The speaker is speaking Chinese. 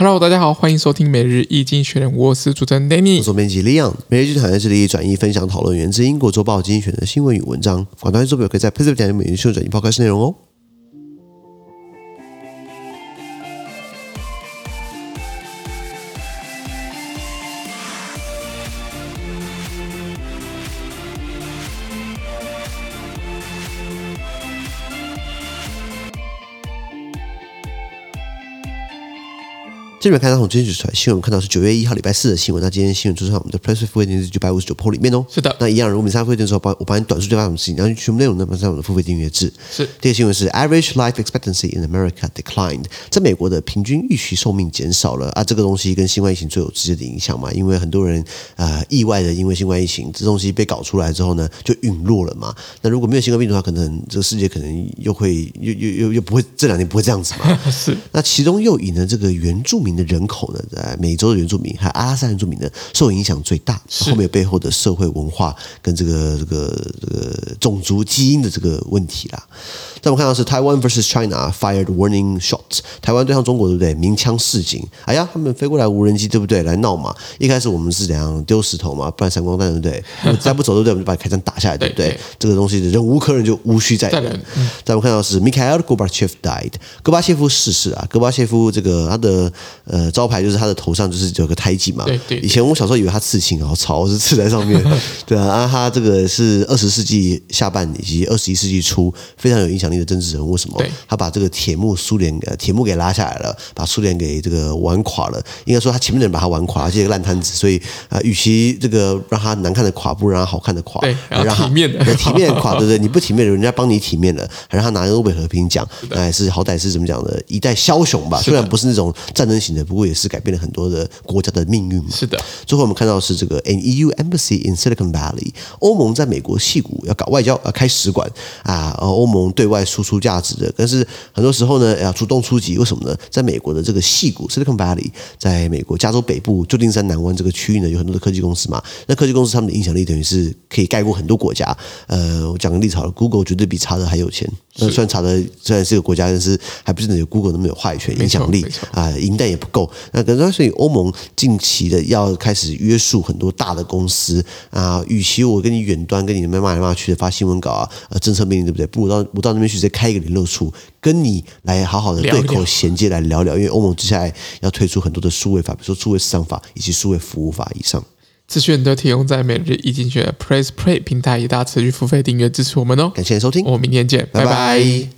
Hello，大家好，欢迎收听每日一经选人，我是主持人 Danny，我是编辑 Leon。每日剧场在这里转译分享讨论源自英国周报经济学人的新闻与文章。广大听众朋友可以在 PressPlay 点击每日新闻转译报开式内容哦。这边看到从今天举出来新闻，看到是九月一号礼拜四的新闻。那今天新闻出现在我们的 PressPlay 付费订阅九百五十九 PO 里面哦。是的。那一样，如果你参加付费订阅之后，我帮你短数据发什么事情，然后全部内容呢，放在我们的付费订阅制。是。第二个新闻是 Average Life Expectancy in America declined，在美国的平均预期寿命减少了啊。这个东西跟新冠疫情最有直接的影响嘛，因为很多人啊、呃、意外的因为新冠疫情这东西被搞出来之后呢，就陨落了嘛。那如果没有新冠病毒的话，可能这个世界可能又会又又又又不会这两年不会这样子嘛。是。那其中又以呢这个原住民的人口呢，在美洲的原住民还有阿拉斯加原住民呢，受影响最大。后面背后的社会文化跟这个这个这个种族基因的这个问题啦。再我们看到是台湾 versus China fired warning shots，台湾对上中国对不对？鸣枪示警。哎呀，他们飞过来无人机对不对？来闹嘛。一开始我们是怎样丢石头嘛，不然闪光弹对不对？再不走对不对？我们就把开枪打下来对不对？对对这个东西忍无可忍就无需再忍。再我们看到是 Mikhail Gorbachev died，戈巴切夫逝世啊。戈巴切夫这个他的呃招牌就是他的头上就是有个胎记嘛。对对。以前我小时候以为他刺青，然后草是刺在上面。对啊，啊他这个是二十世纪下半以及二十一世纪初非常有影响力的政治人物。为什么？他把这个铁幕苏联呃铁幕给拉下来了，把苏联给这个玩垮了。应该说他前面的人把他玩垮了，这个烂摊子。所以啊、呃，与其这个让他难看的垮，不如让他好看的垮。对，让他体面的体面垮，对不对？你不体面，人家帮你体面了，还让他拿诺贝尔和平奖，那也是好歹是怎么讲的？一代枭雄吧。虽然不是那种战争型的，不过也是改变了很多的国家的命运嘛。是的。最后我们看到是这个 An EU embassy in Silicon Valley，欧盟在美国戏谷要搞外交，要开使馆啊。欧盟对外输出价值的，但是很多时候呢，要主动出击，为什么呢？在美国的这个戏谷 Silicon Valley，在美国加州北部旧金山南湾这个区域呢，有很多的科技公司嘛。那科技公司他们的影响力等于是可以盖过很多国家。呃，我讲个例子好了，Google 绝对比查德还有钱。那虽然查德虽然是个国家，但是还不是有 Google 那么有话语权、影响力啊，银弹也不够。那可能所以欧盟近期的要开始约束很多大的公司啊，与其我跟你远端跟你们骂来骂去的发新闻稿啊，呃，政策命令对不对？不如到我到那边去直接开一个联络处，跟你来好好的对口衔接来聊聊。因为欧盟接下来要推出很多的数位法，比如说数位市场法以及数位服务法以上。资讯都提供在每日一经济学人 PressPlay 平台，也大家持续付费订阅支持我们哦。感谢收听，我们明天见，拜拜。拜拜。